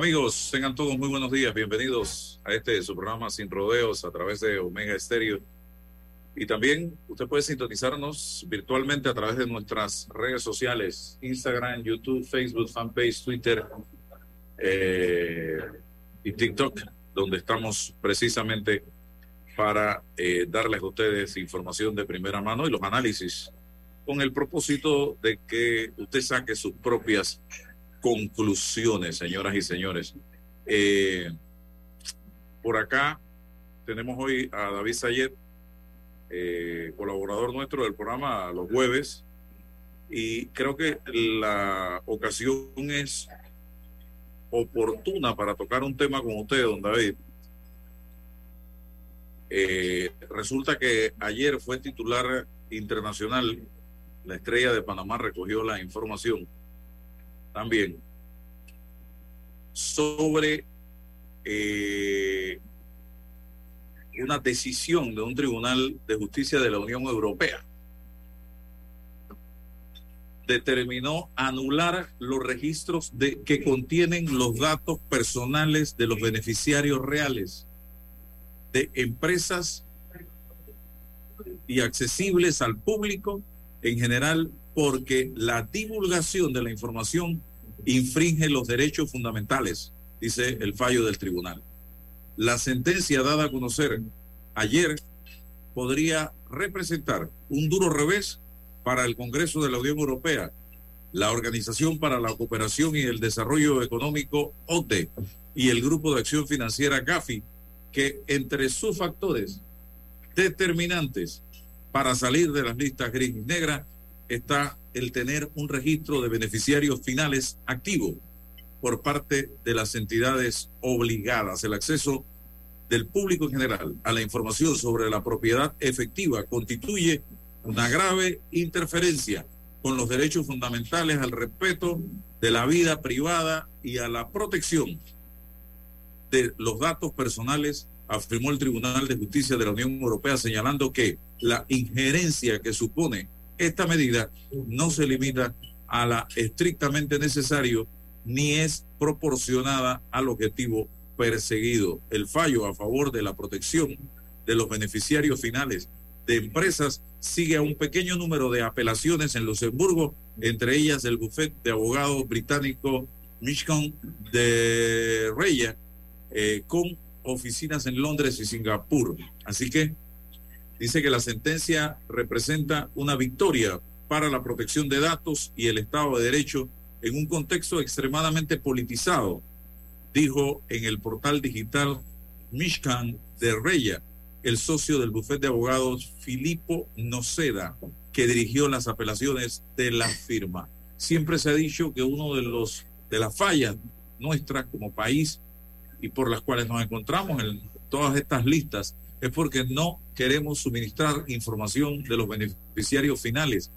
Amigos? Tengan todos muy buenos días. Bienvenidos a este su programa Sin Rodeos a través de Omega Estéreo. Y también usted puede sintonizarnos virtualmente a través de nuestras redes sociales, Instagram, YouTube, Facebook, fanpage, Twitter eh, y TikTok, donde estamos precisamente para eh, darles a ustedes información de primera mano y los análisis con el propósito de que usted saque sus propias conclusiones, señoras y señores. Eh, por acá tenemos hoy a David Sayet, eh, colaborador nuestro del programa los jueves, y creo que la ocasión es oportuna para tocar un tema con usted, don David. Eh, resulta que ayer fue titular internacional, la estrella de Panamá recogió la información también sobre eh, una decisión de un tribunal de justicia de la Unión Europea. Determinó anular los registros de, que contienen los datos personales de los beneficiarios reales de empresas y accesibles al público en general porque la divulgación de la información infringe los derechos fundamentales, dice el fallo del tribunal. La sentencia dada a conocer ayer podría representar un duro revés para el Congreso de la Unión Europea, la Organización para la Cooperación y el Desarrollo Económico, OTE, y el Grupo de Acción Financiera GAFI, que entre sus factores determinantes para salir de las listas gris y negras está el tener un registro de beneficiarios finales activo por parte de las entidades obligadas. El acceso del público en general a la información sobre la propiedad efectiva constituye una grave interferencia con los derechos fundamentales al respeto de la vida privada y a la protección de los datos personales, afirmó el Tribunal de Justicia de la Unión Europea, señalando que la injerencia que supone esta medida no se limita a la estrictamente necesario ni es proporcionada al objetivo perseguido. El fallo a favor de la protección de los beneficiarios finales de empresas sigue a un pequeño número de apelaciones en Luxemburgo, entre ellas el bufete de abogados británico Michigan de Reya, eh, con oficinas en Londres y Singapur. Así que dice que la sentencia representa una victoria para la protección de datos y el Estado de Derecho en un contexto extremadamente politizado, dijo en el portal digital Mishkan de Reya, el socio del bufete de abogados Filippo Noceda, que dirigió las apelaciones de la firma. Siempre se ha dicho que uno de los de las fallas nuestras como país y por las cuales nos encontramos en todas estas listas es porque no queremos suministrar información de los beneficiarios finales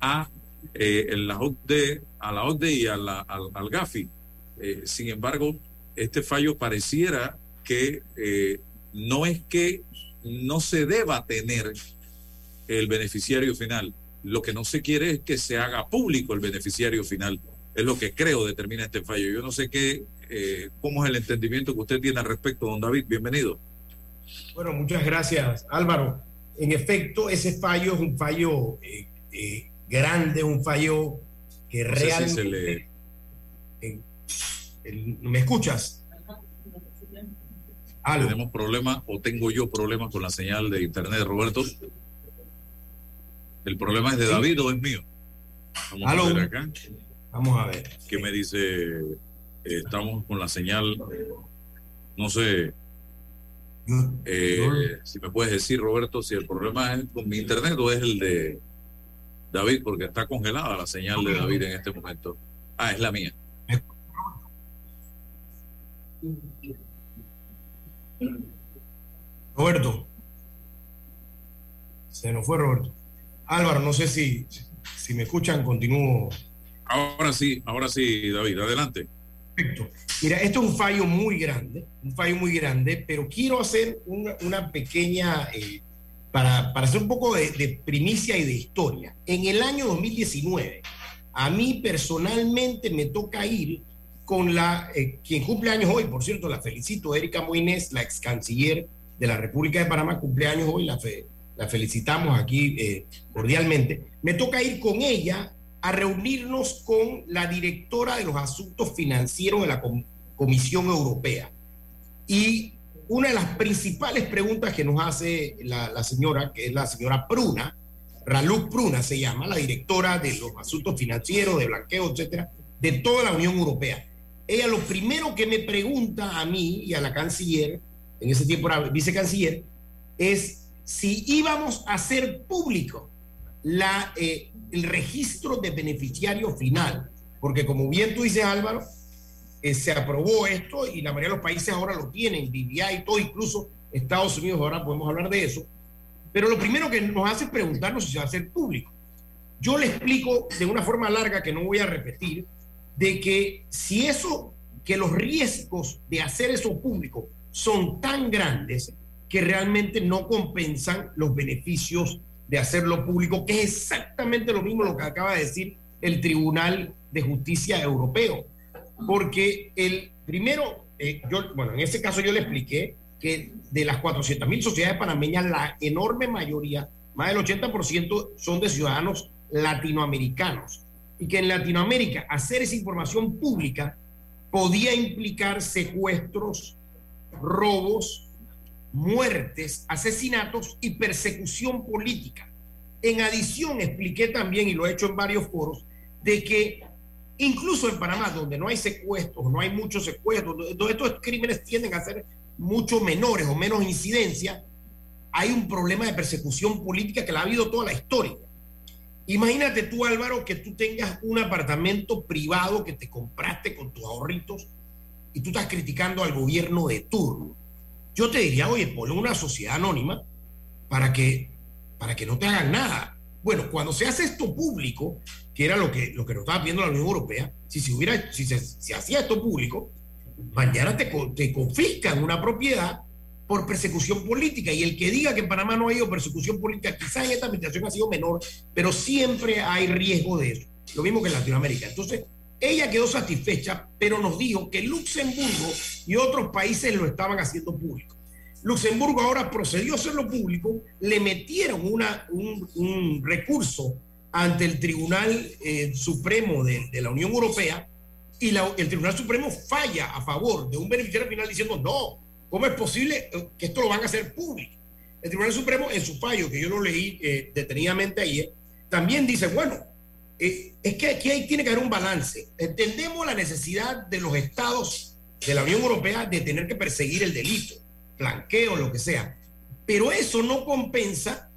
a, eh, la, OCDE, a la OCDE y a la, al, GAFI. Eh, sin embargo, este fallo pareciera que eh, no es que no se deba tener el beneficiario final. Lo que no se quiere es que se haga público el beneficiario final. Es lo que creo determina este fallo. Yo no sé qué, cómo es el entendimiento que usted tiene al respecto, don David. Bienvenido. Bueno, muchas gracias, Álvaro. En efecto, ese fallo es un fallo eh, eh, grande, un fallo que realmente... ¿Me escuchas? Tenemos problemas o tengo yo problemas con la señal de internet, Roberto. ¿El problema es de David o es mío? Vamos a ver acá. Vamos a ver. ¿Qué me dice? estamos con la señal, no sé, eh, si me puedes decir, Roberto, si el problema es con mi internet o es el de David, porque está congelada la señal de David en este momento. Ah, es la mía. Roberto. Se nos fue Roberto. Álvaro, no sé si, si me escuchan, continúo. Ahora sí, ahora sí, David, adelante. Perfecto. Mira, esto es un fallo muy grande, un fallo muy grande, pero quiero hacer una, pequeña, eh, para, hacer un poco de, primicia y de historia. En el año 2019, a mí personalmente me toca ir con la, eh, quien cumple años hoy, por cierto, la felicito, Erika Moines, la ex canciller de la República de Panamá, cumpleaños hoy, la, la felicitamos aquí eh, cordialmente. Me toca ir con ella a reunirnos con la directora de los asuntos financieros de la Comisión Europea. Y una de las principales preguntas que nos hace la, señora, que es la señora Pruna, Raluz Pruna se llama, la directora de los asuntos financieros, de blanqueo, etcétera, de toda la Unión Europea. Ella lo primero que me pregunta a mí y a la canciller, en ese tiempo era vicecanciller, es si íbamos a hacer público la, eh, el registro de beneficiario final, porque como bien tú dices Álvaro, eh, se aprobó esto y la mayoría de los países ahora lo tienen, BBI y todo, incluso Estados Unidos, ahora podemos hablar de eso, pero lo primero que nos hace es preguntarnos si se va a hacer público. Yo le explico de una forma larga que no voy a repetir, de que si eso, que los riesgos de hacer eso público son tan grandes que realmente no compensan los beneficios de hacerlo público, que es exactamente lo mismo lo que acaba de decir el Tribunal de Justicia Europeo. Porque el primero, eh, bueno, en ese caso yo le expliqué que de las 400 mil sociedades panameñas, la enorme mayoría, más del 80%, son de ciudadanos latinoamericanos. Y que en Latinoamérica hacer esa información pública podía implicar secuestros, robos, muertes, asesinatos y persecución política. En adición, expliqué también, y lo he hecho en varios foros, de que incluso en Panamá, donde no hay secuestros, no hay muchos secuestros, donde estos crímenes tienden a ser mucho menores o menos incidencia, hay un problema de persecución política que la ha habido toda la historia. Imagínate tú, Álvaro, que tú tengas un apartamento privado que te compraste con tus ahorritos y tú estás criticando al gobierno de turno yo te diría, oye, ponle una sociedad anónima para que, para que no te hagan nada. Bueno, cuando se hace esto público, que era lo que, lo que nos estaba pidiendo la Unión Europea, si se, hubiera, si se, hacía esto público, mañana te, te confiscan una propiedad por persecución política. Y el que diga que en Panamá no ha habido persecución política, quizás en esta administración ha sido menor, pero siempre hay riesgo de eso. Lo mismo que en Latinoamérica. Entonces, ella quedó satisfecha, pero nos dijo que Luxemburgo y otros países lo estaban haciendo público. Luxemburgo ahora procedió a hacerlo público, le metieron una, un, recurso ante el Tribunal eh, Supremo de, la Unión Europea y el Tribunal Supremo falla a favor de un beneficiario final diciendo, no, ¿cómo es posible que esto lo van a hacer público? El Tribunal Supremo en su fallo, que yo lo leí eh, detenidamente ayer, también dice, bueno, es que aquí hay, tiene que haber un balance. Entendemos la necesidad de los estados de la Unión Europea de tener que perseguir el delito, blanqueo, lo que sea. Pero eso no compensa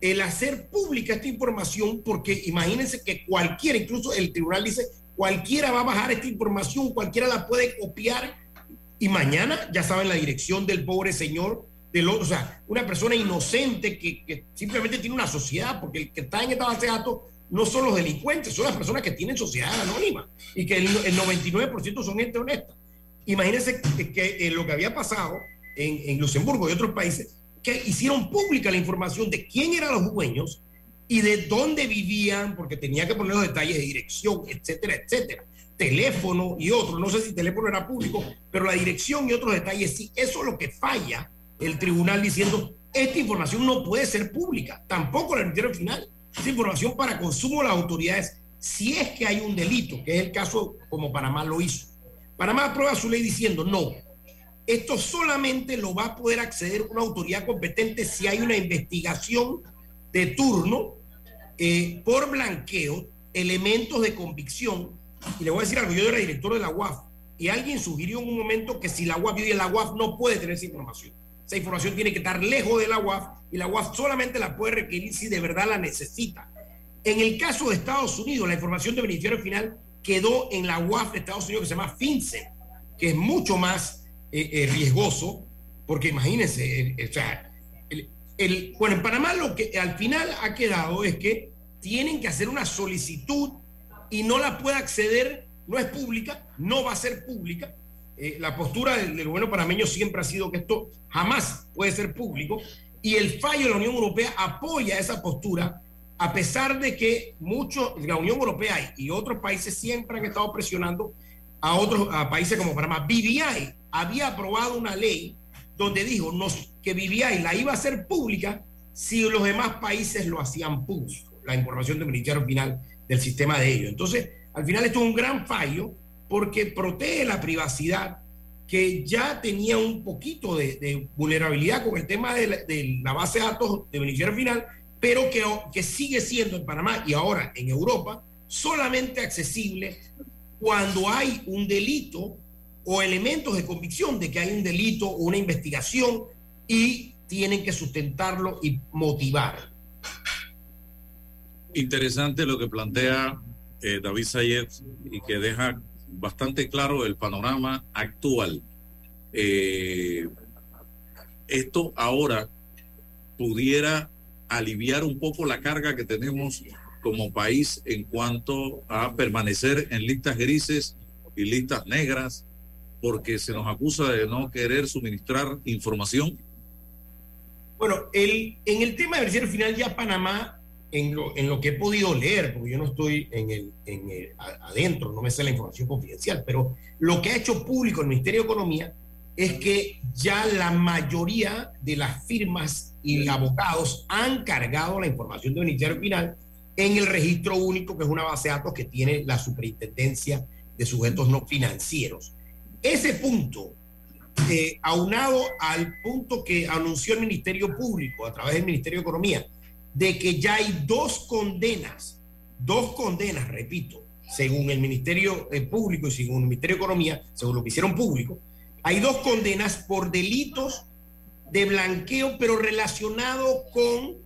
el hacer pública esta información porque imagínense que cualquiera, incluso el tribunal dice, cualquiera va a bajar esta información, cualquiera la puede copiar y mañana ya saben la dirección del pobre señor, del o sea, una persona inocente que, que simplemente tiene una sociedad, porque el que está en esta base de datos no son los delincuentes, son las personas que tienen sociedad anónima y que el, 99% son gente honesta. Imagínense que, lo que había pasado en, Luxemburgo y otros países, que hicieron pública la información de quién eran los dueños y de dónde vivían, porque tenía que poner los detalles de dirección, etcétera, etcétera. Teléfono y otros, no sé si teléfono era público, pero la dirección y otros detalles, sí, eso es lo que falla el tribunal diciendo, esta información no puede ser pública, tampoco la emitieron final esa información para consumo de las autoridades si es que hay un delito, que es el caso como Panamá lo hizo. Panamá aprueba su ley diciendo, no, esto solamente lo va a poder acceder una autoridad competente si hay una investigación de turno eh, por blanqueo, elementos de convicción. Y le voy a decir algo, yo era director de la UAF y alguien sugirió en un momento que si la UAF, y la UAF no puede tener esa información. Esa información tiene que estar lejos de la UAF y la UAF solamente la puede requerir si de verdad la necesita. En el caso de Estados Unidos, la información de beneficiario final quedó en la UAF de Estados Unidos que se llama FinCEN, que es mucho más eh, eh, riesgoso, porque imagínense, el, bueno, en Panamá lo que al final ha quedado es que tienen que hacer una solicitud y no la puede acceder, no es pública, no va a ser pública. Eh, la postura del, del, gobierno panameño siempre ha sido que esto jamás puede ser público y el fallo de la Unión Europea apoya esa postura a pesar de que muchos, la Unión Europea y otros países siempre han estado presionando a otros a países como Panamá. BBI había aprobado una ley donde dijo nos, que BBI la iba a hacer pública si los demás países lo hacían público, la información del Ministerio Final del sistema de ellos. Entonces, al final esto es un gran fallo porque protege la privacidad que ya tenía un poquito de, vulnerabilidad con el tema de la, base de datos de beneficiario final, pero que, que sigue siendo en Panamá y ahora en Europa solamente accesible cuando hay un delito o elementos de convicción de que hay un delito o una investigación y tienen que sustentarlo y motivar. Interesante lo que plantea eh, David Sayed y que deja bastante claro el panorama actual. Eh, esto ahora pudiera aliviar un poco la carga que tenemos como país en cuanto a permanecer en listas grises y listas negras porque se nos acusa de no querer suministrar información? Bueno, el, en el tema del cierre final ya Panamá, en lo, que he podido leer, porque yo no estoy en el, adentro, no me sé la información confidencial, pero lo que ha hecho público el Ministerio de Economía es que ya la mayoría de las firmas y abogados han cargado la información del Ministerio Final en el registro único, que es una base de datos que tiene la superintendencia de sujetos no financieros. Ese punto, eh, aunado al punto que anunció el Ministerio Público a través del Ministerio de Economía, de que ya hay dos condenas, dos condenas, repito, según el Ministerio eh, Público y según el Ministerio de Economía, según lo que hicieron público, hay dos condenas por delitos de blanqueo, pero relacionado con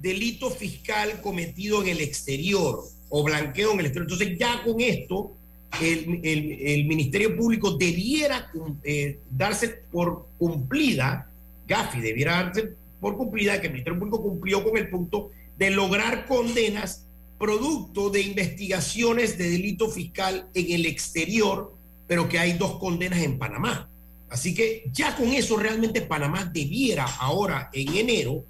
delito fiscal cometido en el exterior o blanqueo en el exterior. Entonces ya con esto el, Ministerio Público debiera eh, darse por cumplida, Gafi debiera darse por cumplida que el Ministerio Público cumplió con el punto de lograr condenas producto de investigaciones de delito fiscal en el exterior, pero que hay dos condenas en Panamá. Así que ya con eso realmente Panamá debiera ahora en enero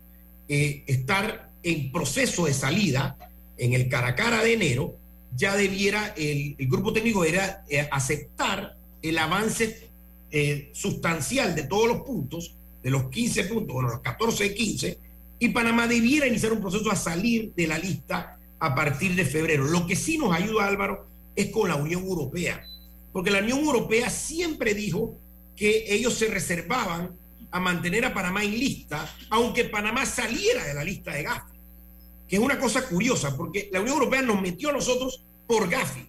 eh, estar en proceso de salida en el cara cara de enero ya debiera el, grupo técnico era eh, aceptar el avance eh, sustancial de todos los puntos, de los 15 puntos, bueno, los 14 15, y Panamá debiera iniciar un proceso a salir de la lista a partir de febrero. Lo que sí nos ayuda, Álvaro, es con la Unión Europea, porque la Unión Europea siempre dijo que ellos se reservaban a mantener a Panamá en lista, aunque Panamá saliera de la lista de gas que es una cosa curiosa, porque la Unión Europea nos metió a nosotros por Gafi,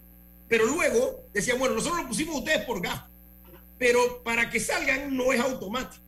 pero luego decía, bueno, nosotros lo pusimos ustedes por Gafi, pero para que salgan no es automático.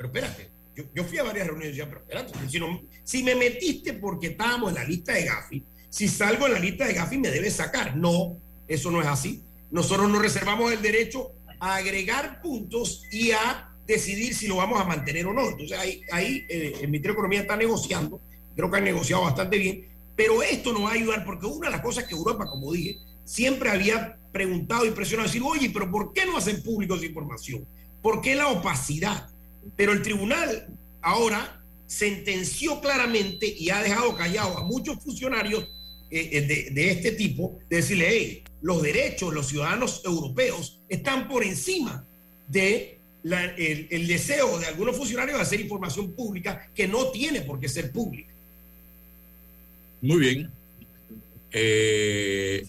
Pero espérate, yo, fui a varias reuniones y decía, pero espérate, si, si me metiste porque estábamos en la lista de Gafi, si salgo en la lista de Gafi me debes sacar. No, eso no es así. Nosotros nos reservamos el derecho a agregar puntos y a decidir si lo vamos a mantener o no. Entonces ahí, ahí eh, el Ministerio de Economía está negociando creo que han negociado bastante bien, pero esto nos va a ayudar porque una de las cosas que Europa, como dije, siempre había preguntado y presionado, decir, oye, pero ¿por qué no hacen público esa información? ¿Por qué la opacidad? Pero el tribunal ahora sentenció claramente y ha dejado callado a muchos funcionarios eh, eh, de, este tipo, de decirle, hey, los derechos de los ciudadanos europeos están por encima de el, deseo de algunos funcionarios de hacer información pública que no tiene por qué ser pública. Muy bien. Eh,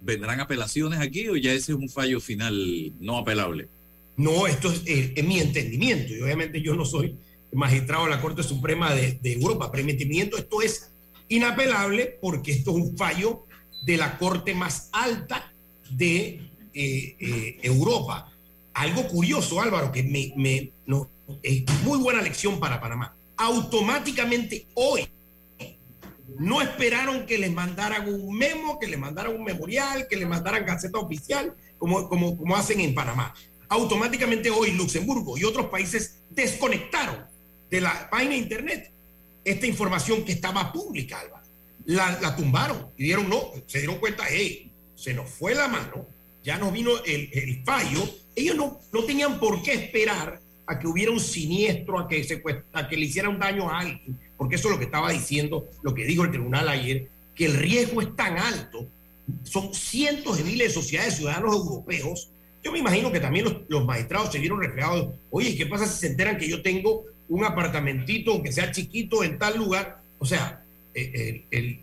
¿Vendrán apelaciones aquí o ya ese es un fallo final no apelable? No, esto es, eh, mi entendimiento y obviamente yo no soy magistrado de la Corte Suprema de, Europa, pero mi entendimiento esto es inapelable porque esto es un fallo de la Corte más alta de eh, eh, Europa. Algo curioso, Álvaro, que me, no, es muy buena lección para Panamá. Automáticamente hoy no esperaron que les mandaran un memo, que les mandaran un memorial, que les mandaran gaceta oficial, como, como hacen en Panamá. Automáticamente hoy Luxemburgo y otros países desconectaron de la página de internet esta información que estaba pública, Álvaro. La, la, tumbaron y dieron no, se dieron cuenta, hey, se nos fue la mano, ya nos vino el, el fallo. Ellos no, no tenían por qué esperar a que hubiera un siniestro, a que, se, a que le hiciera un daño a alguien porque eso es lo que estaba diciendo, lo que dijo el tribunal ayer, que el riesgo es tan alto, son cientos de miles de sociedades de ciudadanos europeos. Yo me imagino que también los, magistrados se vieron reflejados. Oye, ¿qué pasa si se enteran que yo tengo un apartamentito, aunque sea chiquito, en tal lugar? O sea, eh, el,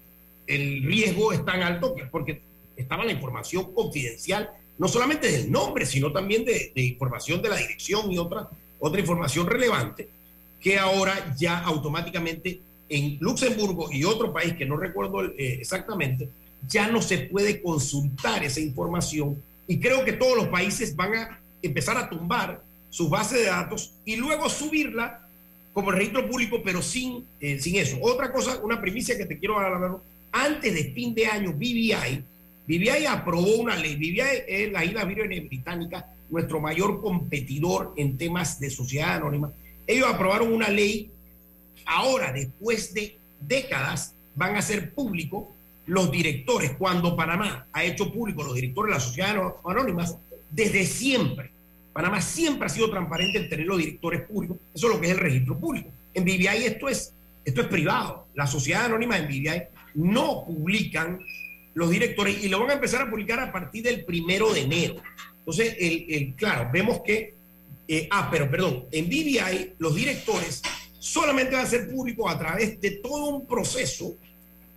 el, riesgo es tan alto que porque estaba la información confidencial, no solamente del nombre, sino también de, de información de la dirección y otra, otra información relevante que ahora ya automáticamente en Luxemburgo y otro país que no recuerdo eh, exactamente, ya no se puede consultar esa información y creo que todos los países van a empezar a tumbar su base de datos y luego subirla como registro público, pero sin, eh, sin eso. Otra cosa, una primicia que te quiero hablar, antes de fin de año, BBI, BBI aprobó una ley, BBI es la isla Virgen Británica, nuestro mayor competidor en temas de sociedad anónima, ellos aprobaron una ley, ahora después de décadas van a ser públicos los directores, cuando Panamá ha hecho público los directores de las sociedades anónimas, desde siempre. Panamá siempre ha sido transparente en tener los directores públicos, eso es lo que es el registro público. En BBI esto es, esto es privado, las sociedades anónimas en BBI no publican los directores y lo van a empezar a publicar a partir del primero de enero. Entonces, el, claro, vemos que eh, ah, pero perdón, en BBI los directores solamente van a ser públicos a través de todo un proceso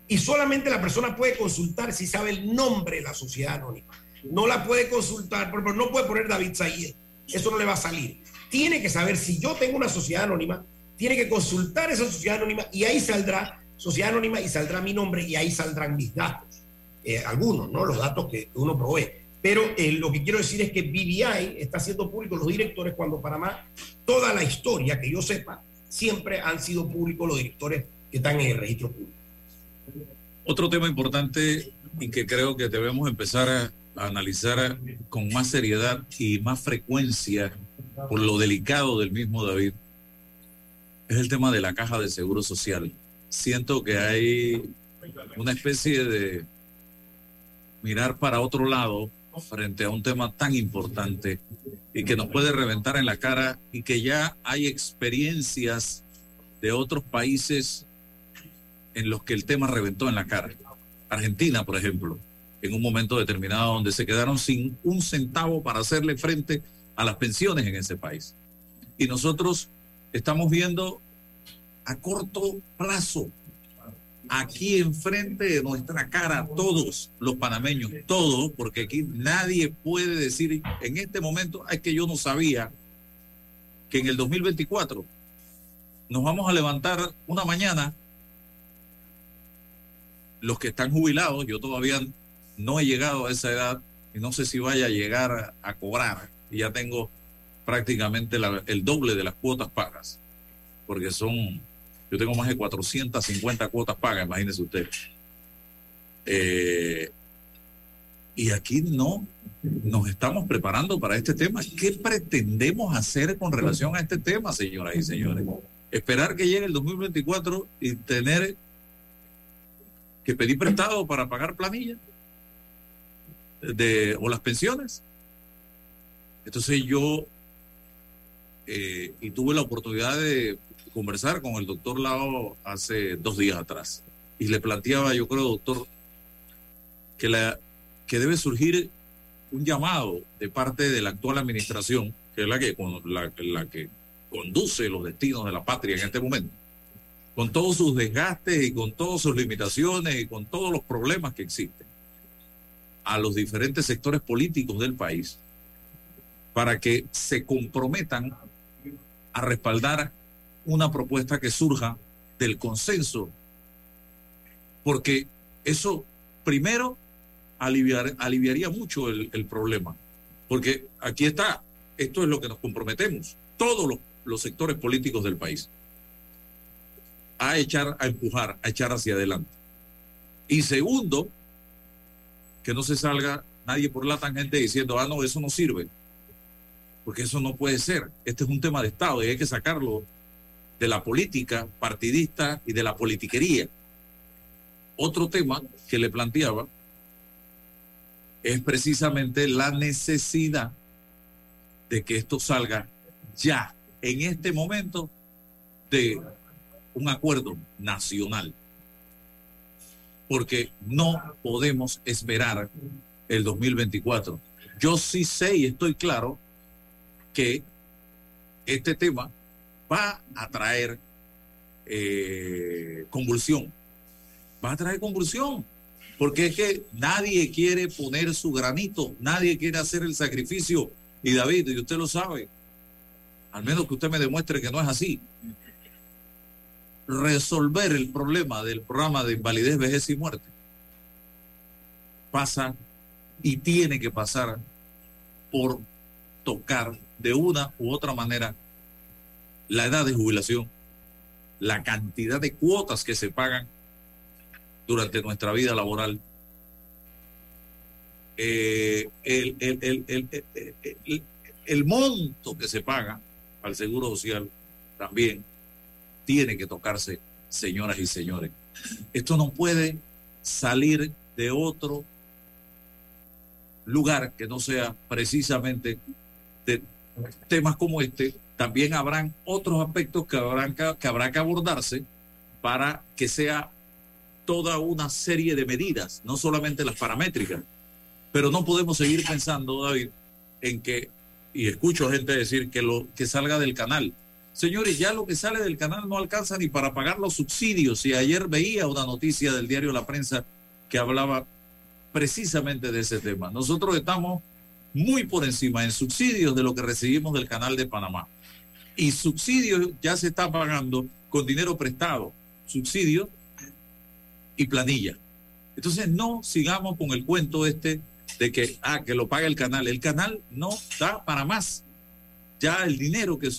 y solamente la persona puede consultar si sabe el nombre de la sociedad anónima. No la puede consultar, ejemplo, no puede poner David Said, eso no le va a salir. Tiene que saber si yo tengo una sociedad anónima, tiene que consultar esa sociedad anónima y ahí saldrá sociedad anónima y saldrá mi nombre y ahí saldrán mis datos. Eh, algunos, ¿no? Los datos que uno provee. Pero eh, lo que quiero decir es que BBI está haciendo público los directores cuando Panamá, toda la historia que yo sepa, siempre han sido públicos los directores que están en el registro público. Otro tema importante y que creo que debemos empezar a, analizar con más seriedad y más frecuencia por lo delicado del mismo David es el tema de la caja de seguro social. Siento que hay una especie de mirar para otro lado frente a un tema tan importante y que nos puede reventar en la cara y que ya hay experiencias de otros países en los que el tema reventó en la cara. Argentina, por ejemplo, en un momento determinado donde se quedaron sin un centavo para hacerle frente a las pensiones en ese país. Y nosotros estamos viendo a corto plazo aquí enfrente de nuestra cara, todos los panameños, todos, porque aquí nadie puede decir en este momento, es que yo no sabía que en el 2024 nos vamos a levantar una mañana, los que están jubilados, yo todavía no he llegado a esa edad y no sé si vaya a llegar a, cobrar, y ya tengo prácticamente el doble de las cuotas pagas, porque son yo tengo más de 450 cuotas pagas, imagínese usted. Eh, y aquí no nos estamos preparando para este tema. ¿Qué pretendemos hacer con relación a este tema, señoras y señores? Esperar que llegue el 2024 y tener que pedir prestado para pagar planilla de, o las pensiones. Entonces yo, eh, y tuve la oportunidad de conversar con el doctor Lao hace dos días atrás y le planteaba, yo creo, doctor, que, la, que debe surgir un llamado de parte de la actual administración, que es la que, la que conduce los destinos de la patria en este momento, con todos sus desgastes y con todas sus limitaciones y con todos los problemas que existen, a los diferentes sectores políticos del país para que se comprometan a respaldar una propuesta que surja del consenso, porque eso primero aliviaría mucho el, problema, porque aquí está, esto es lo que nos comprometemos, todos los sectores políticos del país, a echar, a empujar, a echar hacia adelante. Y segundo, que no se salga nadie por la tangente diciendo, ah, no, eso no sirve, porque eso no puede ser. Este es un tema de Estado y hay que sacarlo de la política partidista y de la politiquería. Otro tema que le planteaba es precisamente la necesidad de que esto salga ya, en este momento, de un acuerdo nacional. Porque no podemos esperar el 2024. Yo sí sé y estoy claro que este tema va a traer eh, convulsión. Va a traer convulsión. Porque es que nadie quiere poner su granito, nadie quiere hacer el sacrificio. Y David, y usted lo sabe, al menos que usted me demuestre que no es así. Resolver el problema del programa de invalidez, vejez y muerte. Pasa y tiene que pasar por tocar de una u otra manera la edad de jubilación, la cantidad de cuotas que se pagan durante nuestra vida laboral, eh, el, el, monto que se paga al Seguro Social también tiene que tocarse, señoras y señores. Esto no puede salir de otro lugar que no sea precisamente de temas como este, también habrán otros aspectos que, habrán que, habrá que abordarse para que sea toda una serie de medidas, no solamente las paramétricas. Pero no podemos seguir pensando, David, en que, y escucho gente decir que lo que salga del canal. Señores, ya lo que sale del canal no alcanza ni para pagar los subsidios. Y ayer veía una noticia del diario La Prensa que hablaba precisamente de ese tema. Nosotros estamos muy por encima en subsidios de lo que recibimos del canal de Panamá. Y subsidios ya se está pagando con dinero prestado, subsidios y planilla. Entonces no sigamos con el cuento este de que, ah, que lo paga el canal. El canal no da para más. Ya el dinero que,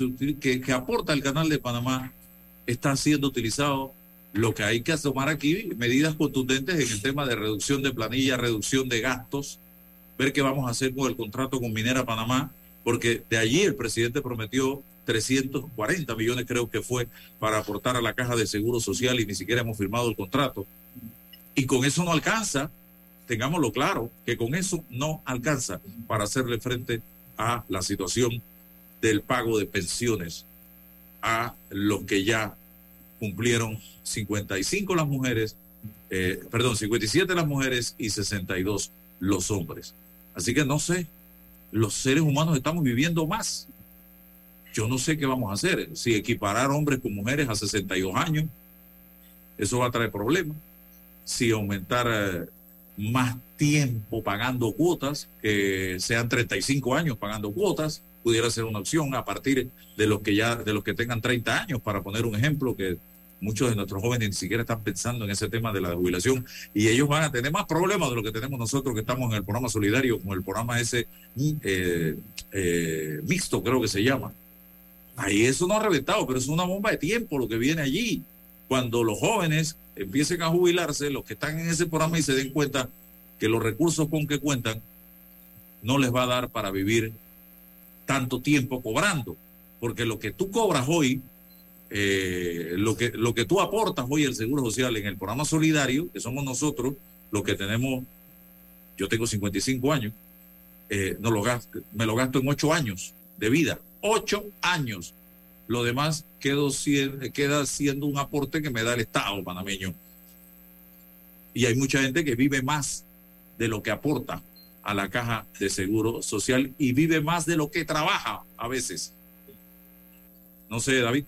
que, que aporta el canal de Panamá está siendo utilizado. Lo que hay que tomar aquí, medidas contundentes en el tema de reducción de planilla, reducción de gastos, ver qué vamos a hacer con el contrato con Minera Panamá, porque de allí el presidente prometió 340 millones creo que fue para aportar a la caja de seguro social y ni siquiera hemos firmado el contrato. Y con eso no alcanza, tengámoslo claro, que con eso no alcanza para hacerle frente a la situación del pago de pensiones a los que ya cumplieron 55 las mujeres, eh, perdón, 57 las mujeres y 62 los hombres. Así que no sé, los seres humanos estamos viviendo más. Yo no sé qué vamos a hacer. Si equiparar hombres con mujeres a 62 años, eso va a traer problemas. Si aumentar eh, más tiempo pagando cuotas, que sean 35 años pagando cuotas, pudiera ser una opción a partir de los que ya, de los que tengan 30 años, para poner un ejemplo que Muchos de nuestros jóvenes ni siquiera están pensando en ese tema de la jubilación y ellos van a tener más problemas de lo que tenemos nosotros que estamos en el programa solidario, como el programa ese eh, eh, mixto, creo que se llama. Ahí eso no ha reventado, pero es una bomba de tiempo lo que viene allí. Cuando los jóvenes empiecen a jubilarse, los que están en ese programa y se den cuenta que los recursos con que cuentan no les va a dar para vivir tanto tiempo cobrando, porque lo que tú cobras hoy eh, lo, que, lo que tú aportas hoy al Seguro Social en el programa solidario, que somos nosotros los que tenemos, yo tengo 55 años, eh, no lo gasto, me lo gasto en 8 años de vida, 8 años. Lo demás quedo, queda siendo un aporte que me da el Estado panameño. Y hay mucha gente que vive más de lo que aporta a la caja de seguro social y vive más de lo que trabaja a veces. No sé, David.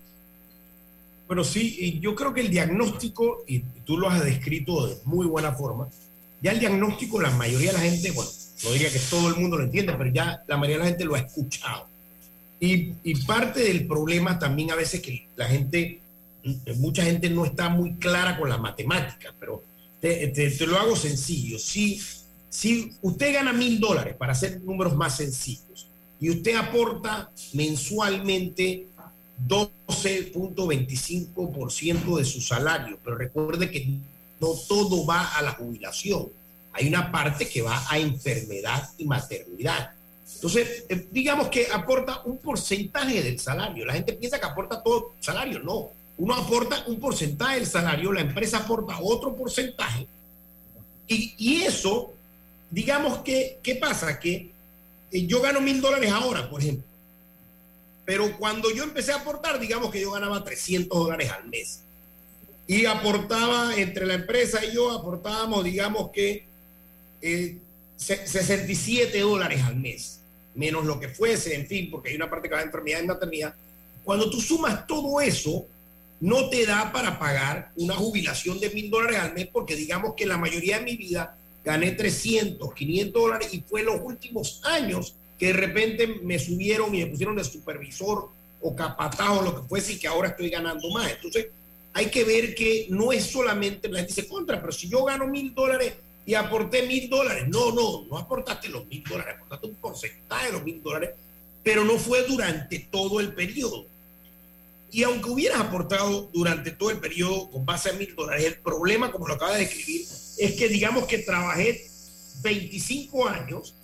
Bueno, sí, yo creo que el diagnóstico, y tú lo has descrito de muy buena forma, ya el diagnóstico la mayoría de la gente, bueno, no diría que todo el mundo lo entiende, pero ya la mayoría de la gente lo ha escuchado. Y, parte del problema también a veces que la gente, mucha gente no está muy clara con la matemática, pero te, lo hago sencillo. Si, si usted gana mil dólares, para hacer números más sencillos, y usted aporta mensualmente 12.25% de su salario, pero recuerde que no todo va a la jubilación hay una parte que va a enfermedad y maternidad. Entonces, eh, digamos que aporta un porcentaje del salario. La gente piensa que aporta todo el salario. No, uno aporta un porcentaje del salario, la empresa aporta otro porcentaje. Y, eso, digamos que, ¿qué pasa? Que eh, yo gano mil dólares ahora, por ejemplo. Pero cuando yo empecé a aportar, digamos que yo ganaba 300 dólares al mes. Y aportaba, entre la empresa y yo, aportábamos, digamos que 67 eh, dólares al mes, menos lo que fuese, en fin, porque hay una parte que va de enfermedad y maternidad. Cuando tú sumas todo eso, no te da para pagar una jubilación de mil dólares al mes, porque digamos que la mayoría de mi vida gané 300, 500 dólares y fue en los últimos años que de repente me subieron y me pusieron de supervisor o capataz o lo que fuese y que ahora estoy ganando más. Entonces, hay que ver que no es solamente, la gente dice contra, pero si yo gano mil dólares y aporté mil dólares. No, no, no aportaste los mil dólares, aportaste un porcentaje de los mil dólares, pero no fue durante todo el periodo. Y aunque hubieras aportado durante todo el periodo con base a mil dólares, el problema, como lo acabas de describir, es que digamos que trabajé 25 años,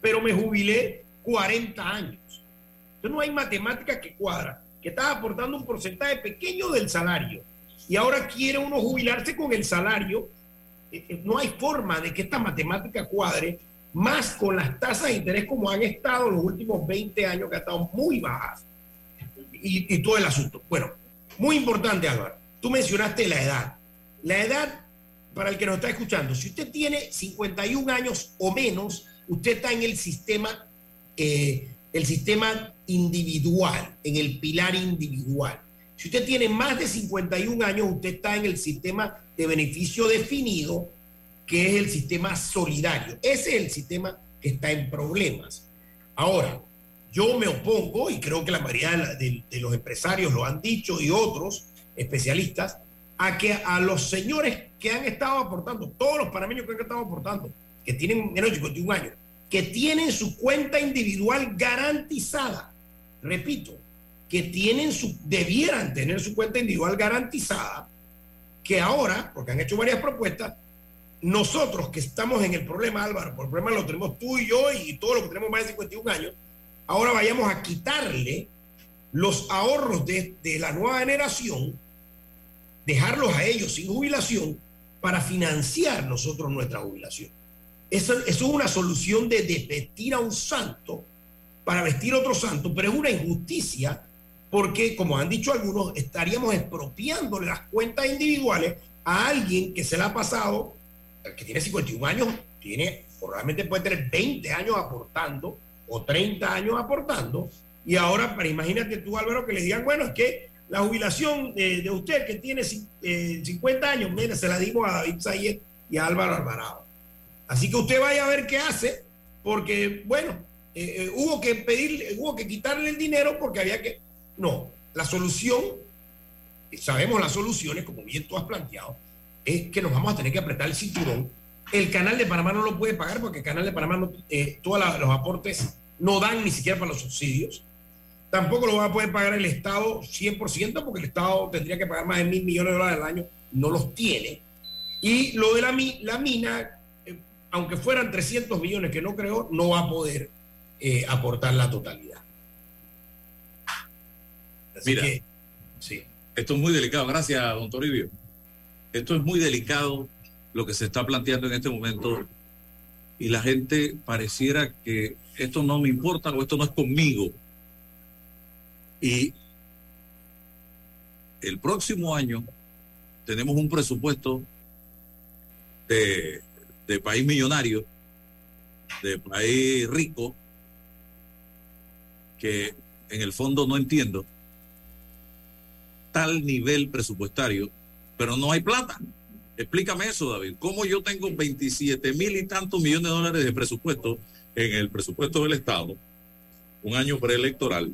pero me jubilé 40 años. Entonces no hay matemática que cuadra, que estás aportando un porcentaje pequeño del salario y ahora quiere uno jubilarse con el salario eh, eh, no hay forma de que esta matemática cuadre más con las tasas de interés como han estado los últimos 20 años, que han estado muy bajas. Y, todo el asunto. Bueno, muy importante, Álvaro. Tú mencionaste la edad. La edad, para el que nos está escuchando, si usted tiene 51 años o menos, usted está en el sistema, eh, el sistema individual, en el pilar individual. Si usted tiene más de 51 años, usted está en el sistema de beneficio definido, que es el sistema solidario. Ese es el sistema que está en problemas. Ahora, yo me opongo, y creo que la mayoría de, los empresarios lo han dicho y otros especialistas, a que a los señores que han estado aportando, todos los panameños que han estado aportando, que tienen menos de 51 años, que tienen su cuenta individual garantizada, repito, que tienen su, debieran tener su cuenta individual garantizada, que ahora, porque han hecho varias propuestas, nosotros que estamos en el problema, Álvaro, por el problema lo tenemos tú y yo y todos los que tenemos más de 51 años, ahora vayamos a quitarle los ahorros de, la nueva generación, dejarlos a ellos sin jubilación para financiar nosotros nuestra jubilación. Eso, eso es una solución de desvestir a un santo para vestir otro santo, pero es una injusticia porque, como han dicho algunos, estaríamos expropiando las cuentas individuales a alguien que se le ha pasado, que tiene 51 años, tiene, probablemente puede tener 20 años aportando o 30 años aportando, y ahora, imagínate tú, Álvaro, que le digan, bueno, es que la jubilación de, usted que tiene 50 eh, años, mira, se la dimos a David Sayed y a Álvaro Alvarado. Así que usted vaya a ver qué hace, porque, bueno, eh, eh, hubo que pedir, hubo que quitarle el dinero porque había que no, la solución, sabemos las soluciones, como bien tú has planteado, es que nos vamos a tener que apretar el cinturón. El canal de Panamá no lo puede pagar porque el canal de Panamá, no, eh, todos los aportes no dan ni siquiera para los subsidios. Tampoco lo va a poder pagar el Estado 100% porque el Estado tendría que pagar más de mil millones de dólares al año, no los tiene. Y lo de la, la mina, eh, aunque fueran 300 millones, que no creo, no va a poder eh, aportar la totalidad. Mira, sí. esto es muy delicado. Gracias, don Toribio. Esto es muy delicado lo que se está planteando en este momento y la gente pareciera que esto no me importa o esto no es conmigo. Y el próximo año tenemos un presupuesto de, país millonario, de país rico, que en el fondo no entiendo tal nivel presupuestario, pero no hay plata. Explícame eso, David. ¿Cómo yo tengo 27 mil y tantos millones de dólares de presupuesto en el presupuesto del Estado, un año preelectoral,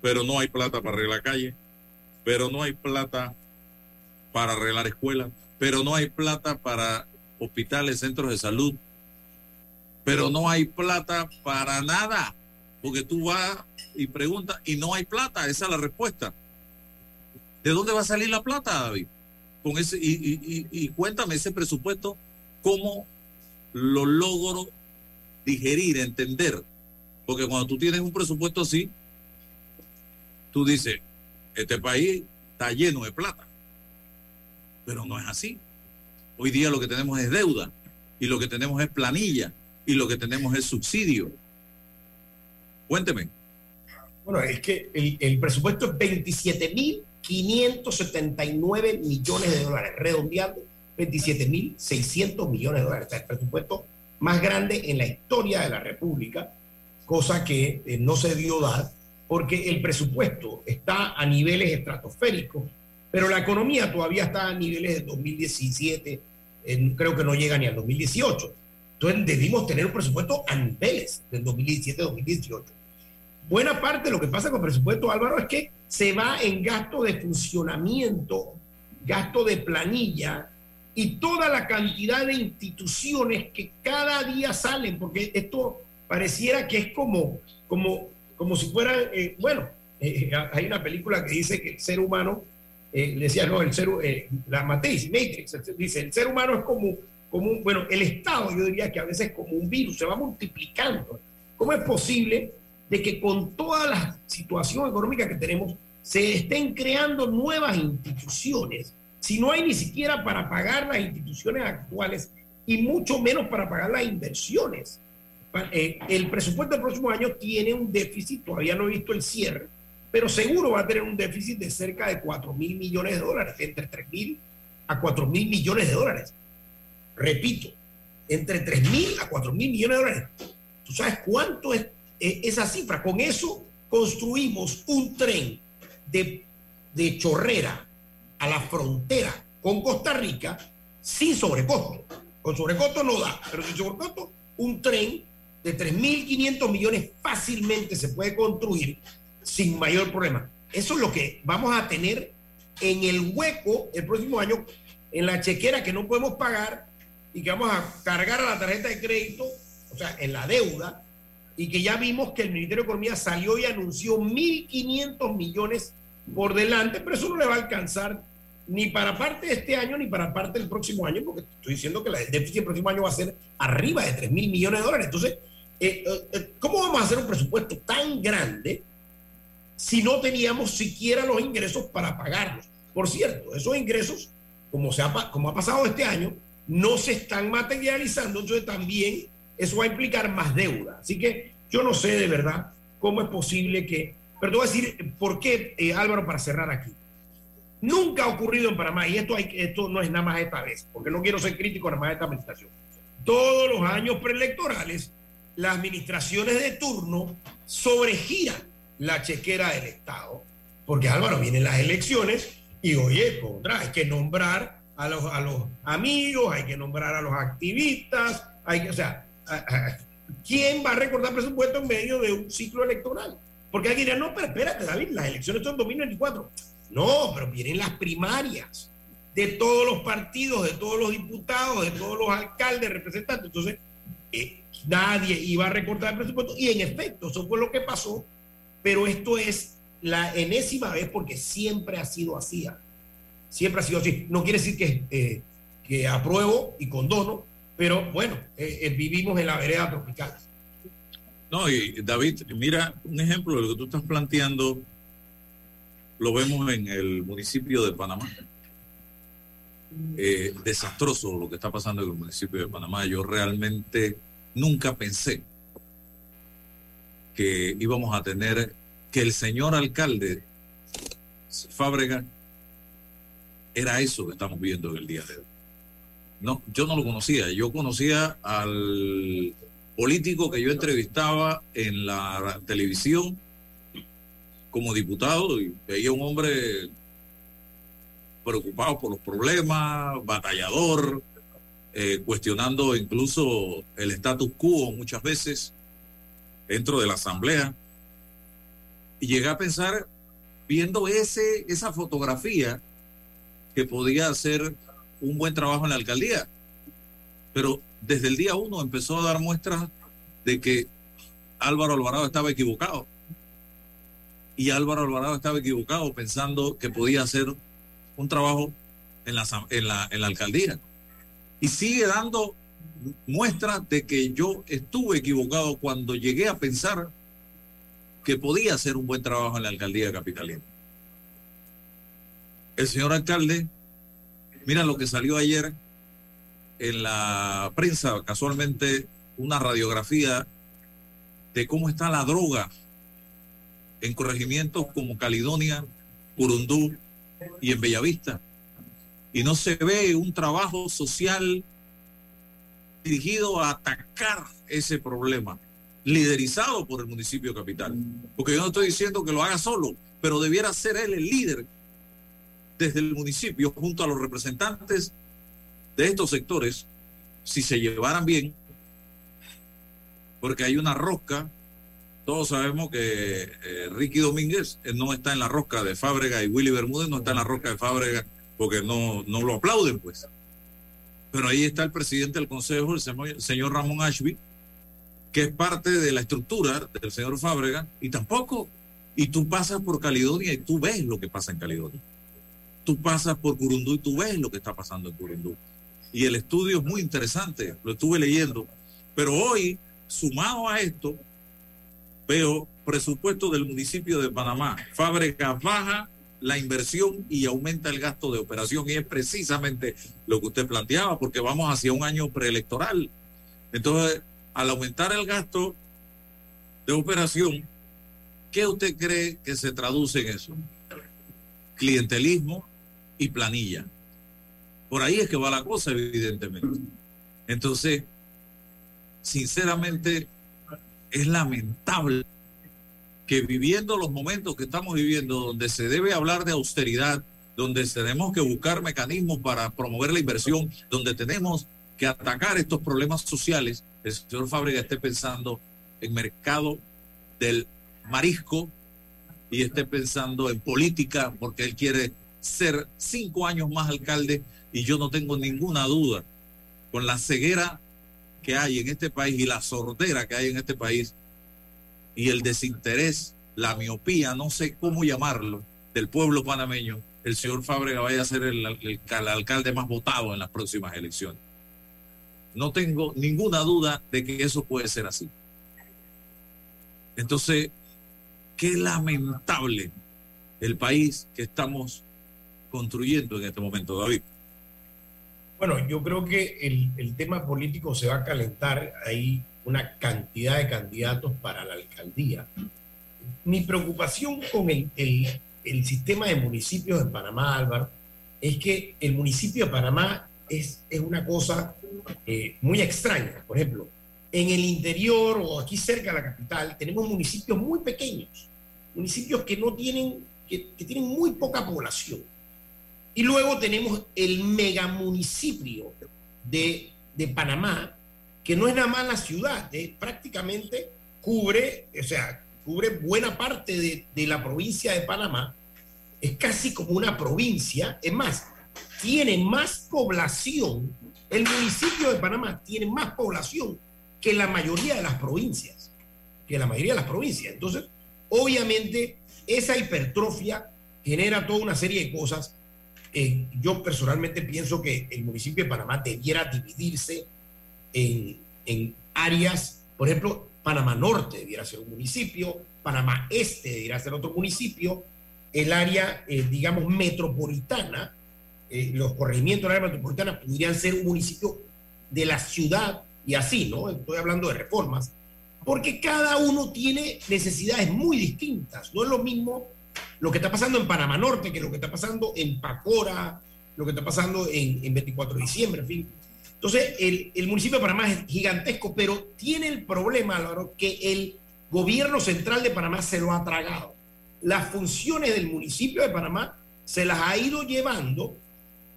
pero no hay plata para arreglar calle, pero no hay plata para arreglar escuelas, pero no hay plata para hospitales, centros de salud, pero no hay plata para nada, porque tú vas y preguntas y no hay plata, esa es la respuesta. ¿De dónde va a salir la plata, David? Con ese, y, cuéntame ese presupuesto, ¿cómo lo logro digerir, entender? Porque cuando tú tienes un presupuesto así, tú dices, este país está lleno de plata. Pero no es así. Hoy día lo que tenemos es deuda y lo que tenemos es planilla y lo que tenemos es subsidio. Cuénteme. Bueno, es que el, presupuesto es 27.579 millones de dólares, redondeando 27.600 millones de dólares. el presupuesto más grande en la historia de la República, cosa que eh, no se dio dar porque el presupuesto está a niveles estratosféricos, pero la economía todavía está a niveles de 2017, creo que no llega ni al 2018. Entonces debimos tener un presupuesto a niveles del 2017-2018. Buena parte de lo que pasa con el presupuesto, Álvaro, es que se va en gasto de funcionamiento, gasto de planilla y toda la cantidad de instituciones que cada día salen, porque esto pareciera que es como, como, como si fuera, eh, bueno, eh, hay una película que dice que el ser humano, eh, decía, no, el ser, la Matrix, Matrix, dice, el ser humano es como como bueno, el Estado yo diría que a veces como un virus, se va multiplicando. ¿Cómo es posible de que con toda la situación económica que tenemos se estén creando nuevas instituciones si no hay ni siquiera para pagar las instituciones actuales y mucho menos para pagar las inversiones? Eh, el presupuesto del próximo año tiene un déficit, todavía no he visto el cierre, pero seguro va a tener un déficit de cerca de 4 mil millones de dólares, entre 3 mil a 4 mil millones de dólares repito, entre 3 mil a 4 mil millones de dólares. ¿Tú sabes cuánto es eh, esa cifra? Con eso construimos un tren de, de chorrera a la frontera con Costa Rica sin sobrecosto. Con sobrecosto no da, pero sin sobrecosto, un tren de 3.500 millones fácilmente se puede construir sin mayor problema. Eso es lo que vamos a tener en el hueco el próximo año, en la chequera que no podemos pagar y que vamos a cargar a la tarjeta de crédito, o sea, en la deuda, y que ya vimos que el Ministerio de Economía salió y anunció 1.500 millones por delante, pero eso no le va a alcanzar ni para parte de este año ni para parte del próximo año, porque estoy diciendo que el déficit del próximo año va a ser arriba de 3 mil millones de dólares. Entonces, eh, eh, eh, ¿cómo vamos a hacer un presupuesto tan grande si no teníamos siquiera los ingresos para pagarlos? Por cierto, esos ingresos, como, se ha, como ha pasado este año, no se están materializando, entonces también eso va a implicar más deuda. Así que yo no sé de verdad cómo es posible que... Pero te voy a decir por qué, Álvaro, para cerrar aquí. Nunca ha ocurrido en Panamá, y esto, hay, esto no es nada más esta vez, porque no quiero ser crítico nada más de esta administración. Todos los años preelectorales, las administraciones de turno sobregiran la chequera del Estado, porque Álvaro, vienen las elecciones y oye, contra, hay que nombrar a los, a los amigos, hay que nombrar a los activistas, hay que, o sea, ¿quién va a recordar presupuesto en medio de un ciclo electoral? Porque alguien dirá, no, pero espérate, David, las elecciones son 2024. No, pero vienen las primarias de todos los partidos, de todos los diputados, de todos los alcaldes, representantes. Entonces, eh, nadie iba a recortar el presupuesto. Y en efecto, eso fue lo que pasó, pero esto es la enésima vez porque siempre ha sido así. Siempre ha sido así. No quiere decir que, eh, que apruebo y condono, pero bueno, eh, eh, vivimos en la vereda tropical. No, y David, mira, un ejemplo de lo que tú estás planteando, lo vemos en el municipio de Panamá. desastroso lo que está pasando en el municipio de Panamá. Yo realmente nunca pensé que íbamos a tener que el señor alcalde Fábrega era eso que estamos viendo en el día de hoy. No, yo no lo conocía. Yo conocía al político que yo entrevistaba en la televisión como diputado y veía un hombre preocupado por los problemas, batallador, eh, cuestionando incluso el status quo muchas veces dentro de la asamblea. Y llegué a pensar, viendo ese, esa fotografía, que podía hacer un buen trabajo en la alcaldía. Pero desde el día uno empezó a dar muestras de que Álvaro Alvarado estaba equivocado. Y Álvaro Alvarado estaba equivocado pensando que podía hacer un trabajo en la, en la, en la alcaldía. Y sigue dando muestras de que yo estuve equivocado cuando llegué a pensar que podía hacer un buen trabajo en la alcaldía Capitalina. El señor alcalde, mira lo que salió ayer en la prensa, casualmente una radiografía de cómo está la droga en corregimientos como Caledonia, Curundú y en Bellavista. Y no se ve un trabajo social dirigido a atacar ese problema, liderizado por el municipio capital. Porque yo no estoy diciendo que lo haga solo, pero debiera ser él el líder desde el municipio junto a los representantes de estos sectores, si se llevaran bien, porque hay una rosca, todos sabemos que eh, Ricky Domínguez eh, no está en la rosca de Fábrega y Willy Bermúdez no está en la rosca de Fábrega porque no, no lo aplauden, pues. Pero ahí está el presidente del consejo, el señor Ramón Ashby, que es parte de la estructura del señor Fábrega, y tampoco, y tú pasas por Caledonia y tú ves lo que pasa en Caledonia. Tú pasas por Curundú y tú ves lo que está pasando en Curundú. Y el estudio es muy interesante, lo estuve leyendo. Pero hoy, sumado a esto, veo presupuesto del municipio de Panamá. Fábrica baja la inversión y aumenta el gasto de operación. Y es precisamente lo que usted planteaba, porque vamos hacia un año preelectoral. Entonces, al aumentar el gasto de operación, ¿qué usted cree que se traduce en eso? Clientelismo y planilla. Por ahí es que va la cosa, evidentemente. Entonces, sinceramente, es lamentable que viviendo los momentos que estamos viviendo, donde se debe hablar de austeridad, donde tenemos que buscar mecanismos para promover la inversión, donde tenemos que atacar estos problemas sociales, el señor Fábrega esté pensando en mercado del marisco y esté pensando en política porque él quiere ser cinco años más alcalde y yo no tengo ninguna duda con la ceguera que hay en este país y la sordera que hay en este país y el desinterés, la miopía, no sé cómo llamarlo, del pueblo panameño, el señor Fábrega vaya a ser el, el alcalde más votado en las próximas elecciones. No tengo ninguna duda de que eso puede ser así. Entonces, qué lamentable el país que estamos construyendo en este momento, David. Bueno, yo creo que el, tema político se va a calentar. Hay una cantidad de candidatos para la alcaldía. Mi preocupación con el, el sistema de municipios en Panamá, Álvaro, es que el municipio de Panamá es, es una cosa eh, muy extraña. Por ejemplo, en el interior o aquí cerca de la capital tenemos municipios muy pequeños, municipios que no tienen, que, que tienen muy poca población y luego tenemos el megamunicipio de, de Panamá, que no es nada más la ciudad, prácticamente cubre, o sea, cubre buena parte de, de, la provincia de Panamá, es casi como una provincia, es más, tiene más población, el municipio de Panamá tiene más población que la mayoría de las provincias, que la mayoría de las provincias. Entonces, obviamente, esa hipertrofia genera toda una serie de cosas eh, yo personalmente pienso que el municipio de Panamá debiera dividirse en, en, áreas, por ejemplo, Panamá Norte debiera ser un municipio, Panamá Este debiera ser otro municipio, el área, eh, digamos, metropolitana, eh, los corregimientos del área metropolitana podrían ser un municipio de la ciudad y así, ¿no? Estoy hablando de reformas, porque cada uno tiene necesidades muy distintas, no es lo mismo lo que está pasando en Panamá Norte, que lo que está pasando en Pacora, lo que está pasando en, 24 de diciembre, en fin. Entonces, el, municipio de Panamá es gigantesco, pero tiene el problema, Álvaro, que el gobierno central de Panamá se lo ha tragado. las funciones del municipio de Panamá se las ha ido llevando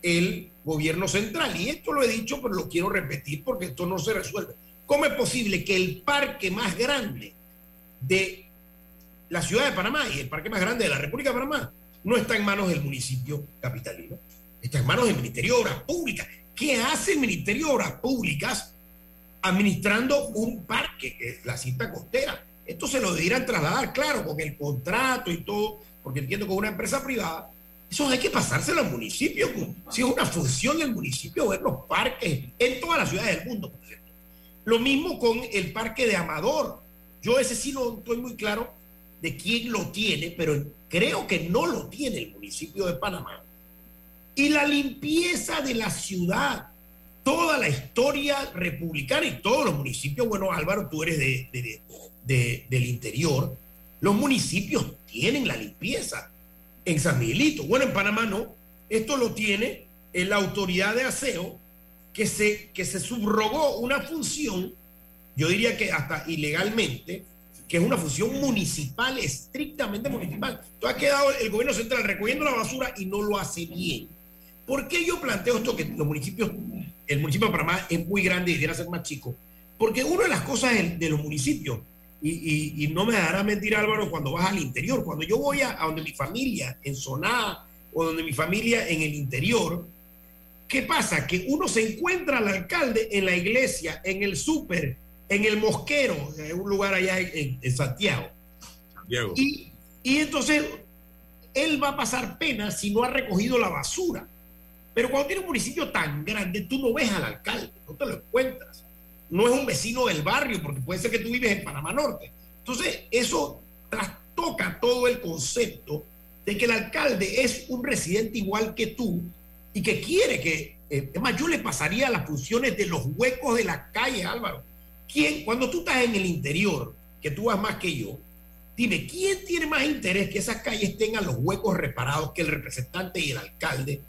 el gobierno central. Y esto lo he dicho, pero lo quiero repetir porque esto no se resuelve. ¿Cómo es posible que el parque más grande de la ciudad de Panamá y el parque más grande de la República de Panamá no está en manos del municipio capitalino? Está en manos del Ministerio de Obras Públicas. ¿Qué hace el Ministerio de Obras Públicas administrando un parque, que es la cinta costera? Esto se lo deberían trasladar, claro, con el contrato y todo, porque entiendo que es una empresa privada. Eso hay que pasárselo al municipio. Si es una función del municipio ver los parques en todas las ciudades del mundo, por cierto. Lo mismo con el parque de Amador. Yo ese sí no estoy muy claro de quién lo tiene, pero creo que no lo tiene el municipio de Panamá. Y la limpieza de la ciudad, toda la historia republicana y todos los municipios, bueno Álvaro, tú eres de, del interior, los municipios tienen la limpieza. En San Miguelito, bueno, en Panamá no, esto lo tiene en la autoridad de aseo que se, que se subrogó una función, yo diría que hasta ilegalmente, que es una función municipal, estrictamente municipal. Entonces ha quedado el gobierno central recogiendo la basura y no lo hace bien. ¿Por qué yo planteo esto que los municipios, el municipio de Panamá es muy grande y debería ser más chico? Porque una de las cosas de los municipios, y, no me dará mentir Álvaro cuando vas al interior, cuando yo voy a, donde mi familia, en Soná, o donde mi familia en el interior, ¿qué pasa? Que uno se encuentra al alcalde en la iglesia, en el súper, en el mosquero, en un lugar allá en, Santiago. Santiago. Y, y entonces él va a pasar pena si no ha recogido la basura. Pero cuando tiene un municipio tan grande, tú no ves al alcalde, no te lo encuentras. No es un vecino del barrio, porque puede ser que tú vives en Panamá Norte. Entonces, eso trastoca todo el concepto de que el alcalde es un residente igual que tú y que quiere que, eh, es más, yo le pasaría las funciones de los huecos de la calle, Álvaro. ¿Quién, cuando tú estás en el interior, que tú vas más que yo, dime, ¿quién tiene más interés que esas calles tengan los huecos reparados que el representante y el alcalde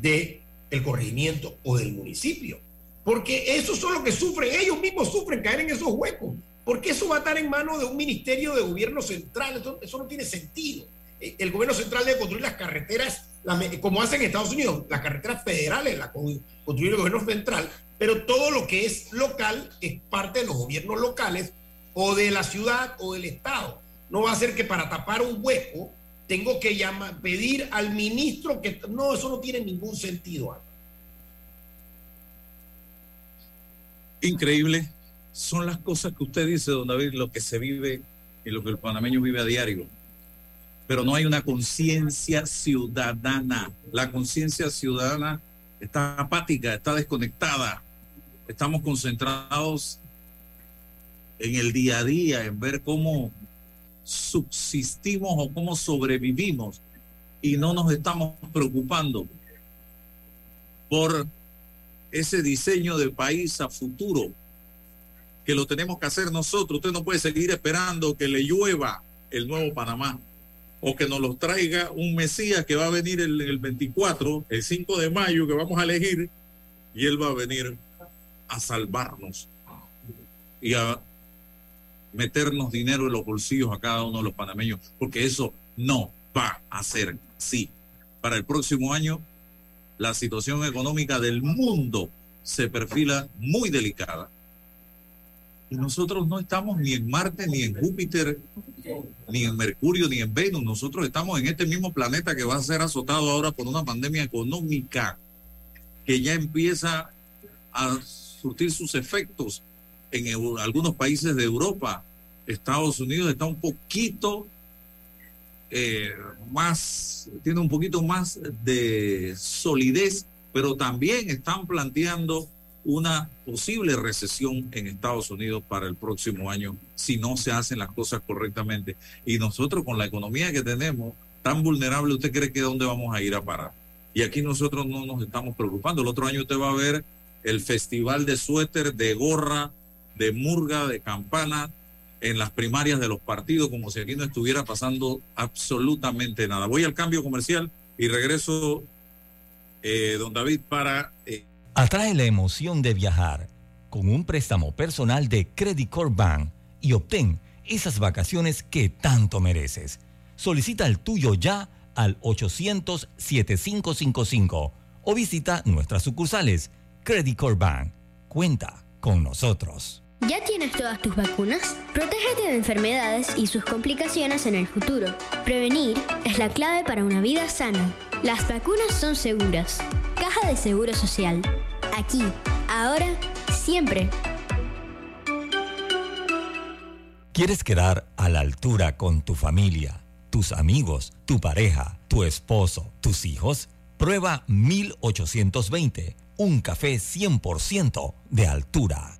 del el corregimiento o del municipio. Porque eso son lo que sufren, ellos mismos sufren caer en esos huecos. Porque eso va a estar en manos de un ministerio de gobierno central. Eso, no tiene sentido. Eh, el gobierno central debe construir las carreteras, como hacen en Estados Unidos, las carreteras federales, las construye el gobierno central, pero todo lo que es local es parte de los gobiernos locales o de la ciudad o del Estado. No va a ser que para tapar un hueco tengo que llamar, pedir al ministro que... No, eso no tiene ningún sentido. Increíble. Son las cosas que usted dice, don David, lo que se vive y lo que el panameño vive a diario. Pero no hay una conciencia ciudadana. La conciencia ciudadana está apática, está desconectada. Estamos concentrados en el día a día, en ver cómo subsistimos o cómo sobrevivimos y no nos estamos preocupando por ese diseño de país a futuro que lo tenemos que hacer nosotros. Usted no puede seguir esperando que le llueva el nuevo Panamá o que nos lo traiga un Mesías que va a venir el, el 24, el 5 de mayo que vamos a elegir y él va a venir a salvarnos y a meternos dinero en los bolsillos a cada uno de los panameños, porque eso no va a ser así. Para el próximo año, la situación económica del mundo se perfila muy delicada. Y nosotros no estamos ni en Marte, ni en Júpiter, ni en Mercurio, ni en Venus. Nosotros estamos en este mismo planeta que va a ser azotado ahora por una pandemia económica que ya empieza a surtir sus efectos en algunos países de Europa, Estados Unidos está un poquito eh, más, tiene un poquito más de solidez, pero también están planteando una posible recesión en Estados Unidos para el próximo año si no se hacen las cosas correctamente. Y nosotros con la economía que tenemos tan vulnerable, ¿usted cree que dónde vamos a ir a parar? Y aquí nosotros no nos estamos preocupando. El otro año usted va a ver el festival de suéter, de gorra, de murga, de campana en las primarias de los partidos, como si aquí no estuviera pasando absolutamente nada. Voy al cambio comercial y regreso, eh, don David, para... Eh, Atrae la emoción de viajar con un préstamo personal de Credit Corp Bank y obtén esas vacaciones que tanto mereces. Solicita el tuyo ya al 800-7555 o visita nuestras sucursales. Credit Core Bank. Cuenta con nosotros. ¿Ya tienes todas tus vacunas? Protégete de enfermedades y sus complicaciones en el futuro. Prevenir es la clave para una vida sana. Las vacunas son seguras. Caja de Seguro Social. Aquí, ahora, siempre. ¿Quieres quedar a la altura con tu familia, tus amigos, tu pareja, tu esposo, tus hijos? Prueba 1820, un café 100% de altura.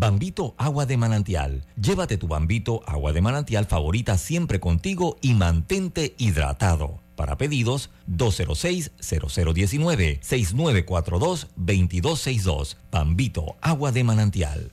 Bambito Agua de Manantial. Llévate tu Bambito Agua de Manantial favorita siempre contigo y mantente hidratado. Para pedidos, 206-0019-6942-2262. Bambito Agua de Manantial.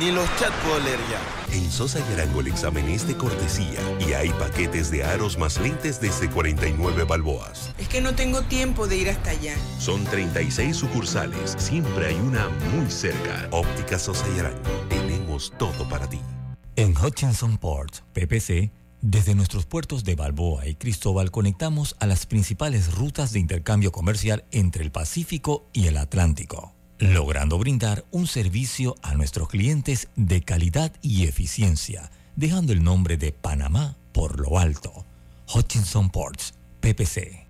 Ni los chats puedo leer ya. En Sosa y Arango el examen es de cortesía y hay paquetes de aros más lentes desde 49 balboas. Es que no tengo tiempo de ir hasta allá. Son 36 sucursales, siempre hay una muy cerca. Óptica Sosa y Arango, tenemos todo para ti. En Hutchinson Port, PPC, desde nuestros puertos de Balboa y Cristóbal conectamos a las principales rutas de intercambio comercial entre el Pacífico y el Atlántico, logrando brindar un servicio a nuestros clientes de calidad y eficiencia, dejando el nombre de Panamá por lo alto. Hutchinson Ports, PPC.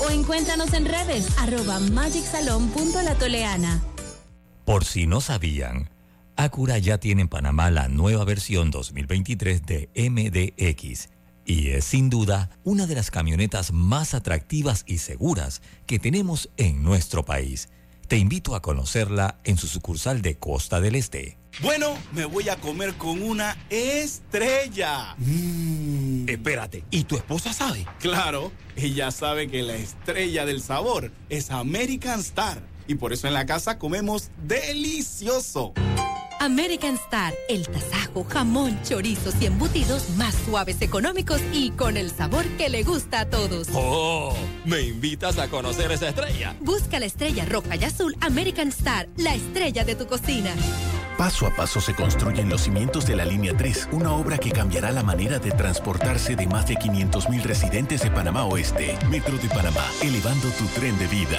o encuéntranos en redes arroba magicsalon.latoleana. Por si no sabían, Acura ya tiene en Panamá la nueva versión 2023 de MDX y es sin duda una de las camionetas más atractivas y seguras que tenemos en nuestro país. Te invito a conocerla en su sucursal de Costa del Este. Bueno, me voy a comer con una estrella. Mm. Espérate, ¿y tu esposa sabe? Claro, ella sabe que la estrella del sabor es American Star. Y por eso en la casa comemos delicioso. American Star, el tasajo, jamón, chorizos y embutidos más suaves, económicos y con el sabor que le gusta a todos. ¡Oh! ¿Me invitas a conocer esa estrella? Busca la estrella roja y azul American Star, la estrella de tu cocina. Paso a paso se construyen los cimientos de la Línea 3, una obra que cambiará la manera de transportarse de más de 500.000 residentes de Panamá Oeste. Metro de Panamá, elevando tu tren de vida.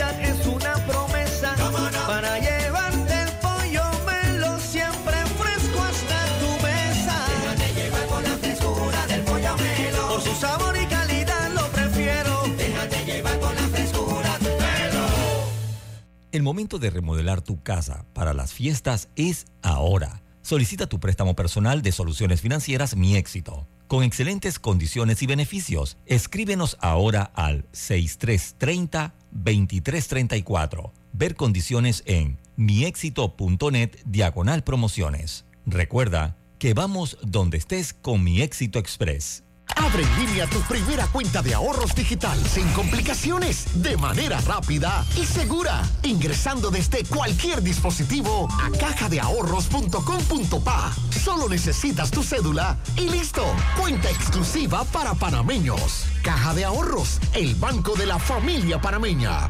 El momento de remodelar tu casa para las fiestas es ahora. Solicita tu préstamo personal de soluciones financieras Mi Éxito. Con excelentes condiciones y beneficios, escríbenos ahora al 6330-2334. Ver condiciones en miexito.net diagonal promociones. Recuerda que vamos donde estés con Mi Éxito Express. Abre en línea tu primera cuenta de ahorros digital sin complicaciones, de manera rápida y segura, ingresando desde cualquier dispositivo a cajadeahorros.com.pa. Solo necesitas tu cédula y listo. Cuenta exclusiva para panameños. Caja de Ahorros, el banco de la familia panameña.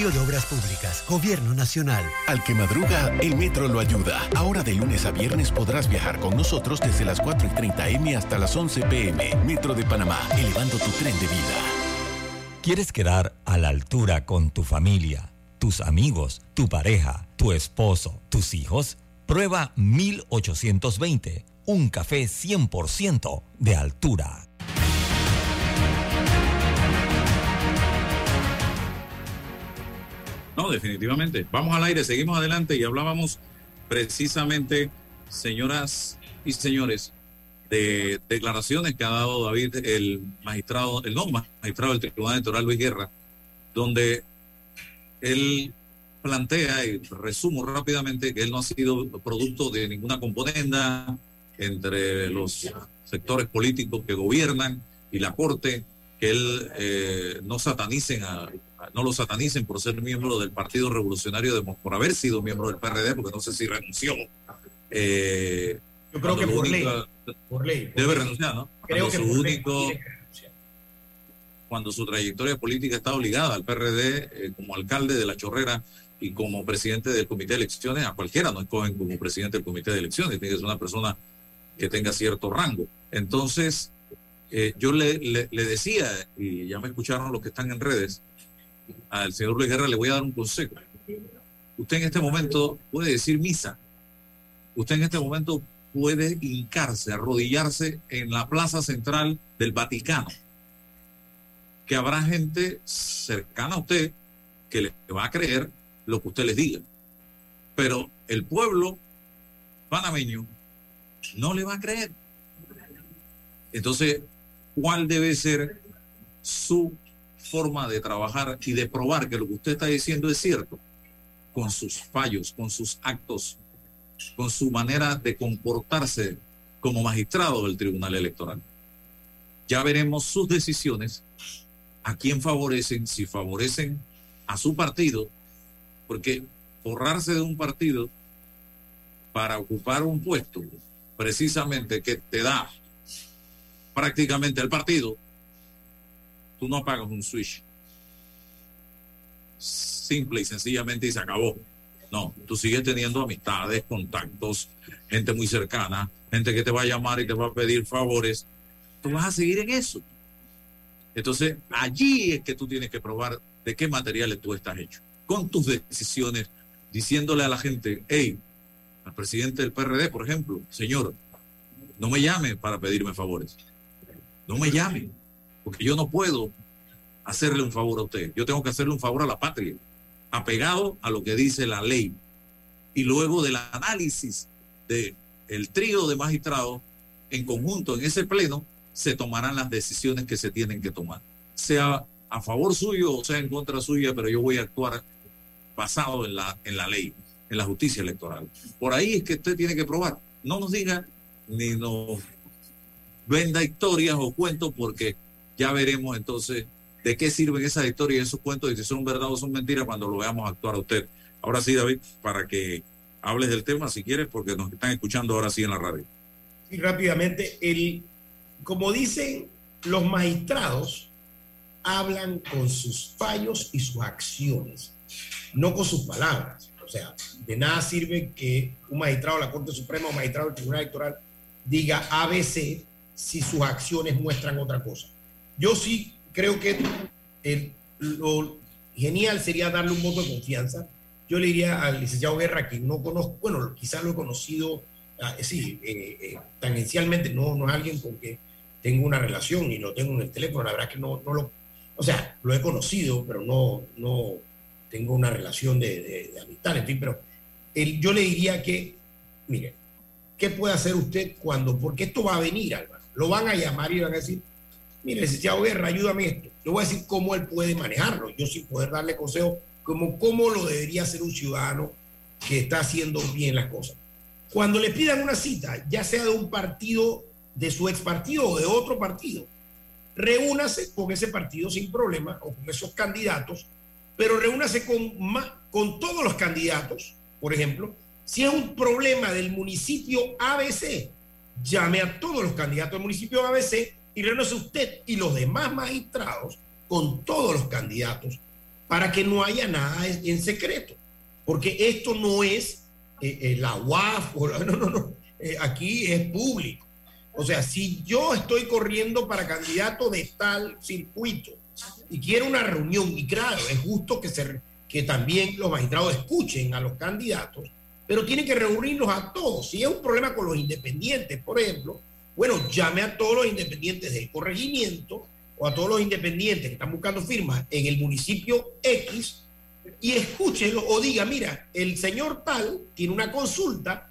de Obras Públicas, Gobierno Nacional. Al que madruga, el metro lo ayuda. Ahora de lunes a viernes podrás viajar con nosotros desde las 4 y 30 M hasta las 11 PM. Metro de Panamá, elevando tu tren de vida. ¿Quieres quedar a la altura con tu familia, tus amigos, tu pareja, tu esposo, tus hijos? Prueba 1820, un café 100% de altura. No, definitivamente. Vamos al aire, seguimos adelante y hablábamos precisamente, señoras y señores, de declaraciones que ha dado David, el magistrado, el no magistrado del Tribunal Electoral Luis Guerra, donde él plantea, y resumo rápidamente, que él no ha sido producto de ninguna componenda entre los sectores políticos que gobiernan y la Corte, que él eh, no satanicen a, no lo satanicen por ser miembro del Partido Revolucionario, de, por haber sido miembro del PRD, porque no sé si renunció. Eh, Yo creo que por ley, único- por ley. por Debe ley. renunciar, ¿no? Creo Cuando que su por único, cuando su trayectoria política está obligada al PRD eh, como alcalde de La Chorrera y como presidente del comité de elecciones, a cualquiera no escogen como presidente del comité de elecciones, tiene que ser una persona que tenga cierto rango. Entonces, eh, yo le, le- le decía, y ya me escucharon los que están en redes, al señor Luis Guerra le voy a dar un consejo. Usted en este momento puede decir misa. Usted en este momento puede hincarse, arrodillarse en la plaza central del Vaticano. Que habrá gente cercana a usted que le va a creer lo que usted les diga. Pero el pueblo panameño no le va a creer. Entonces, ¿cuál debe ser su forma de trabajar y de probar que lo que usted está diciendo es cierto? Con sus fallos, con sus actos con su manera de comportarse como magistrado del Tribunal Electoral. Ya veremos sus decisiones, a quién favorecen, si favorecen a su partido, porque borrarse de un partido para ocupar un puesto precisamente que te da prácticamente el partido, tú no apagas un switch. Simple y sencillamente y se acabó. No, tú sigues teniendo amistades, contactos, gente muy cercana, gente que te va a llamar y te va a pedir favores. Tú vas a seguir en eso. Entonces, allí es que tú tienes que probar de qué materiales tú estás hecho. Con tus decisiones, diciéndole a la gente, hey, al presidente del PRD, por ejemplo, señor, no me llame para pedirme favores. No me llame, porque yo no puedo hacerle un favor a usted. Yo tengo que hacerle un favor a la patria, apegado a lo que dice la ley. Y luego del análisis del el trío de magistrados en conjunto en ese pleno, se tomarán las decisiones que se tienen que tomar. Sea a favor suyo o sea en contra suya, pero yo voy a actuar basado en la, en la ley, en la justicia electoral. Por ahí es que usted tiene que probar. No nos diga ni nos venda historias o cuentos porque ya veremos entonces de qué sirven esas historias y esos cuentos y si son verdad o son mentiras cuando lo veamos actuar a usted. Ahora sí, David, para que hables del tema si quieres, porque nos están escuchando ahora sí en la radio. Y rápidamente, el, como dicen los magistrados, hablan con sus fallos y sus acciones, no con sus palabras. O sea, de nada sirve que un magistrado de la Corte Suprema o magistrado del Tribunal Electoral diga ABC si sus acciones muestran otra cosa. Yo sí creo que el, lo genial sería darle un voto de confianza. Yo le diría al licenciado Guerra, que no conozco, bueno, quizás lo he conocido, ah, sí, eh, eh, tangencialmente, no, no es alguien con que tengo una relación y lo tengo en el teléfono, la verdad que no, no lo, o sea, lo he conocido, pero no, no tengo una relación de, de, amistad, en fin, pero el, yo le diría que, mire, ¿qué puede hacer usted cuando, porque esto va a venir, Álvaro, lo van a llamar y van a decir, mire, licenciado Guerra, ayúdame esto. Le voy a decir cómo él puede manejarlo, yo sin poder darle consejo como cómo lo debería hacer un ciudadano que está haciendo bien las cosas. Cuando le pidan una cita, ya sea de un partido, de su ex partido o de otro partido, reúnase con ese partido sin problema o con esos candidatos, pero reúnase con, con todos los candidatos, por ejemplo. Si es un problema del municipio ABC, llame a todos los candidatos del municipio ABC y reúnase usted y los demás magistrados con todos los candidatos para que no haya nada en secreto. Porque esto no es eh, eh, la UAF, no, no, no, eh, aquí es público. O sea, si yo estoy corriendo para candidato de tal circuito y quiero una reunión, y claro, es justo que, se, que también los magistrados escuchen a los candidatos, pero tienen que reunirlos a todos. Si es un problema con los independientes, por ejemplo, bueno, llame a todos los independientes del corregimiento o a todos los independientes que están buscando firmas en el municipio X y escúchenlo o diga, mira, el señor tal tiene una consulta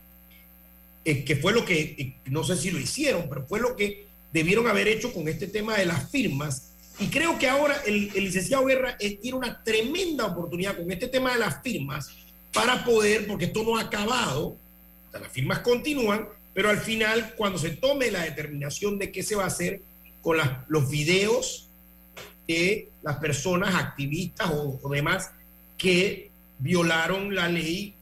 eh, que fue lo que, eh, no sé si lo hicieron, pero fue lo que debieron haber hecho con este tema de las firmas. Y creo que ahora el, licenciado Guerra eh, tiene una tremenda oportunidad con este tema de las firmas para poder, porque esto no ha acabado, las firmas continúan, pero al final, cuando se tome la determinación de qué se va a hacer con los videos de las personas activistas o, demás que violaron la ley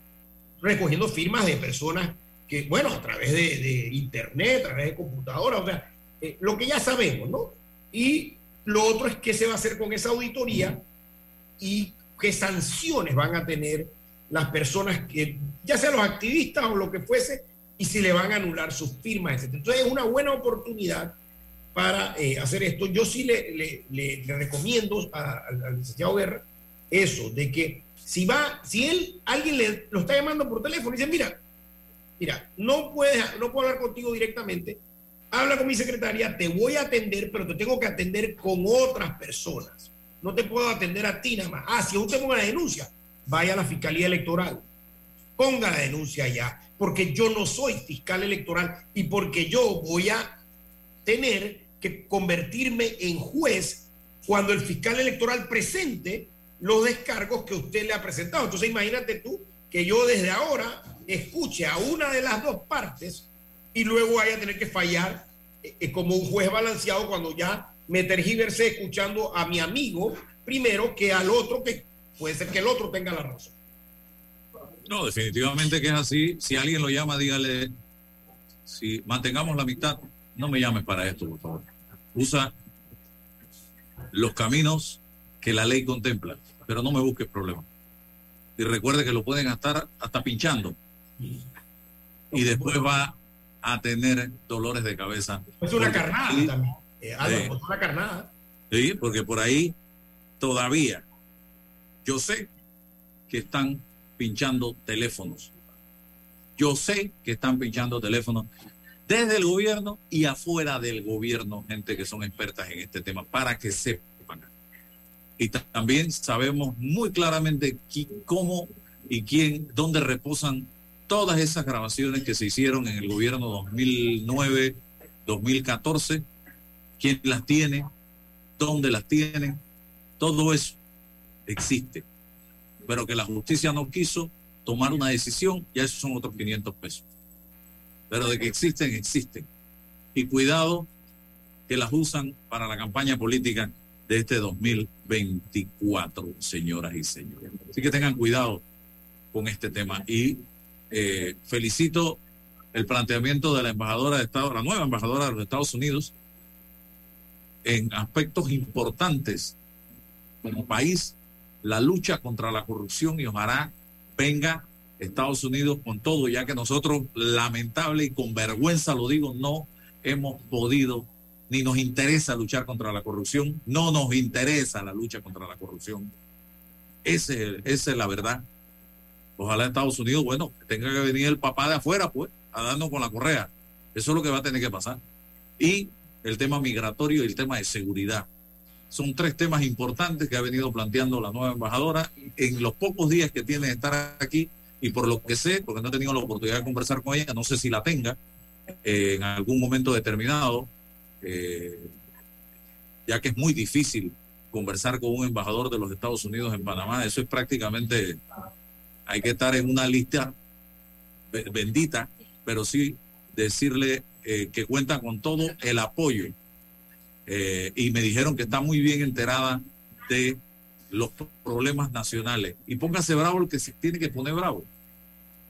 recogiendo firmas de personas que, bueno, a través de, internet, a través de computadora, o sea, eh, lo que ya sabemos, ¿no? Y lo otro es qué se va a hacer con esa auditoría y qué sanciones van a tener las personas que, ya sean los activistas o lo que fuese, y si le van a anular sus firmas, etc. Entonces es una buena oportunidad para eh, hacer esto. Yo sí le, le, recomiendo al licenciado Guerra eso, de que si va, si él, alguien le, lo está llamando por teléfono y dice, mira, mira, no, puedes, no puedo hablar contigo directamente, habla con mi secretaria, te voy a atender, pero te tengo que atender con otras personas. No te puedo atender a ti nada más. Ah, si usted ponga la denuncia, vaya a la Fiscalía Electoral. Ponga la denuncia ya, porque yo no soy fiscal electoral y porque yo voy a tener que convertirme en juez cuando el fiscal electoral presente los descargos que usted le ha presentado. Entonces imagínate tú que yo desde ahora escuche a una de las dos partes y luego vaya a tener que fallar eh, eh, como un juez balanceado cuando ya me tergiversé escuchando a mi amigo primero que al otro que puede ser que el otro tenga la razón. No, definitivamente que es así. Si alguien lo llama, dígale, si mantengamos la amistad, no me llames para esto, por favor. Usa los caminos que la ley contempla, pero no me busques problemas. Y recuerde que lo pueden estar hasta pinchando. Y después va a tener dolores de cabeza. Es una carnada ahí- también. Eh, Sí. es una carnada. Sí, porque por ahí todavía yo sé que están pinchando teléfonos. Yo sé que están pinchando teléfonos desde el gobierno y afuera del gobierno, gente que son expertas en este tema, para que sepan. Y ta- también sabemos muy claramente cómo y quién, dónde reposan todas esas grabaciones que se hicieron en el gobierno 2009, 2014, quién las tiene, dónde las tienen, todo eso existe. Pero que la justicia no quiso tomar una decisión, ya esos son otros 500 pesos. Pero de que existen, existen. Y cuidado que las usan para la campaña política de este 2024, señoras y señores. Así que tengan cuidado con este tema. Y eh, felicito el planteamiento de la embajadora de Estados, la nueva embajadora de los Estados Unidos, en aspectos importantes como país, la lucha contra la corrupción y ojalá venga Estados Unidos con todo, ya que nosotros, lamentable y con vergüenza lo digo, no hemos podido ni nos interesa luchar contra la corrupción, no nos interesa la lucha contra la corrupción. Ese, esa es la verdad. Ojalá Estados Unidos, bueno, tenga que venir el papá de afuera, pues, a darnos con la correa. Eso es lo que va a tener que pasar. Y el tema migratorio y el tema de seguridad. Son tres temas importantes que ha venido planteando la nueva embajadora en los pocos días que tiene de estar aquí y por lo que sé, porque no he tenido la oportunidad de conversar con ella, no sé si la tenga eh, en algún momento determinado, eh, ya que es muy difícil conversar con un embajador de los Estados Unidos en Panamá, eso es prácticamente, hay que estar en una lista be- bendita, pero sí decirle eh, que cuenta con todo el apoyo. Eh, y me dijeron que está muy bien enterada de los problemas nacionales. Y póngase bravo el que se tiene que poner bravo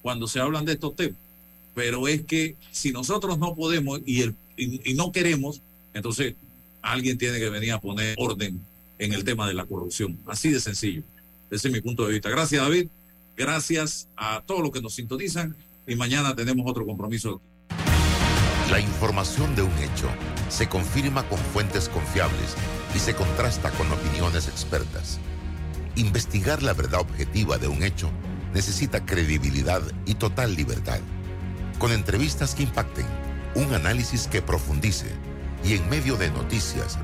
cuando se hablan de estos temas. Pero es que si nosotros no podemos y, el, y, y no queremos, entonces alguien tiene que venir a poner orden en el tema de la corrupción. Así de sencillo. Ese es mi punto de vista. Gracias, David. Gracias a todos los que nos sintonizan. Y mañana tenemos otro compromiso. La información de un hecho se confirma con fuentes confiables y se contrasta con opiniones expertas. Investigar la verdad objetiva de un hecho necesita credibilidad y total libertad. Con entrevistas que impacten, un análisis que profundice y en medio de noticias,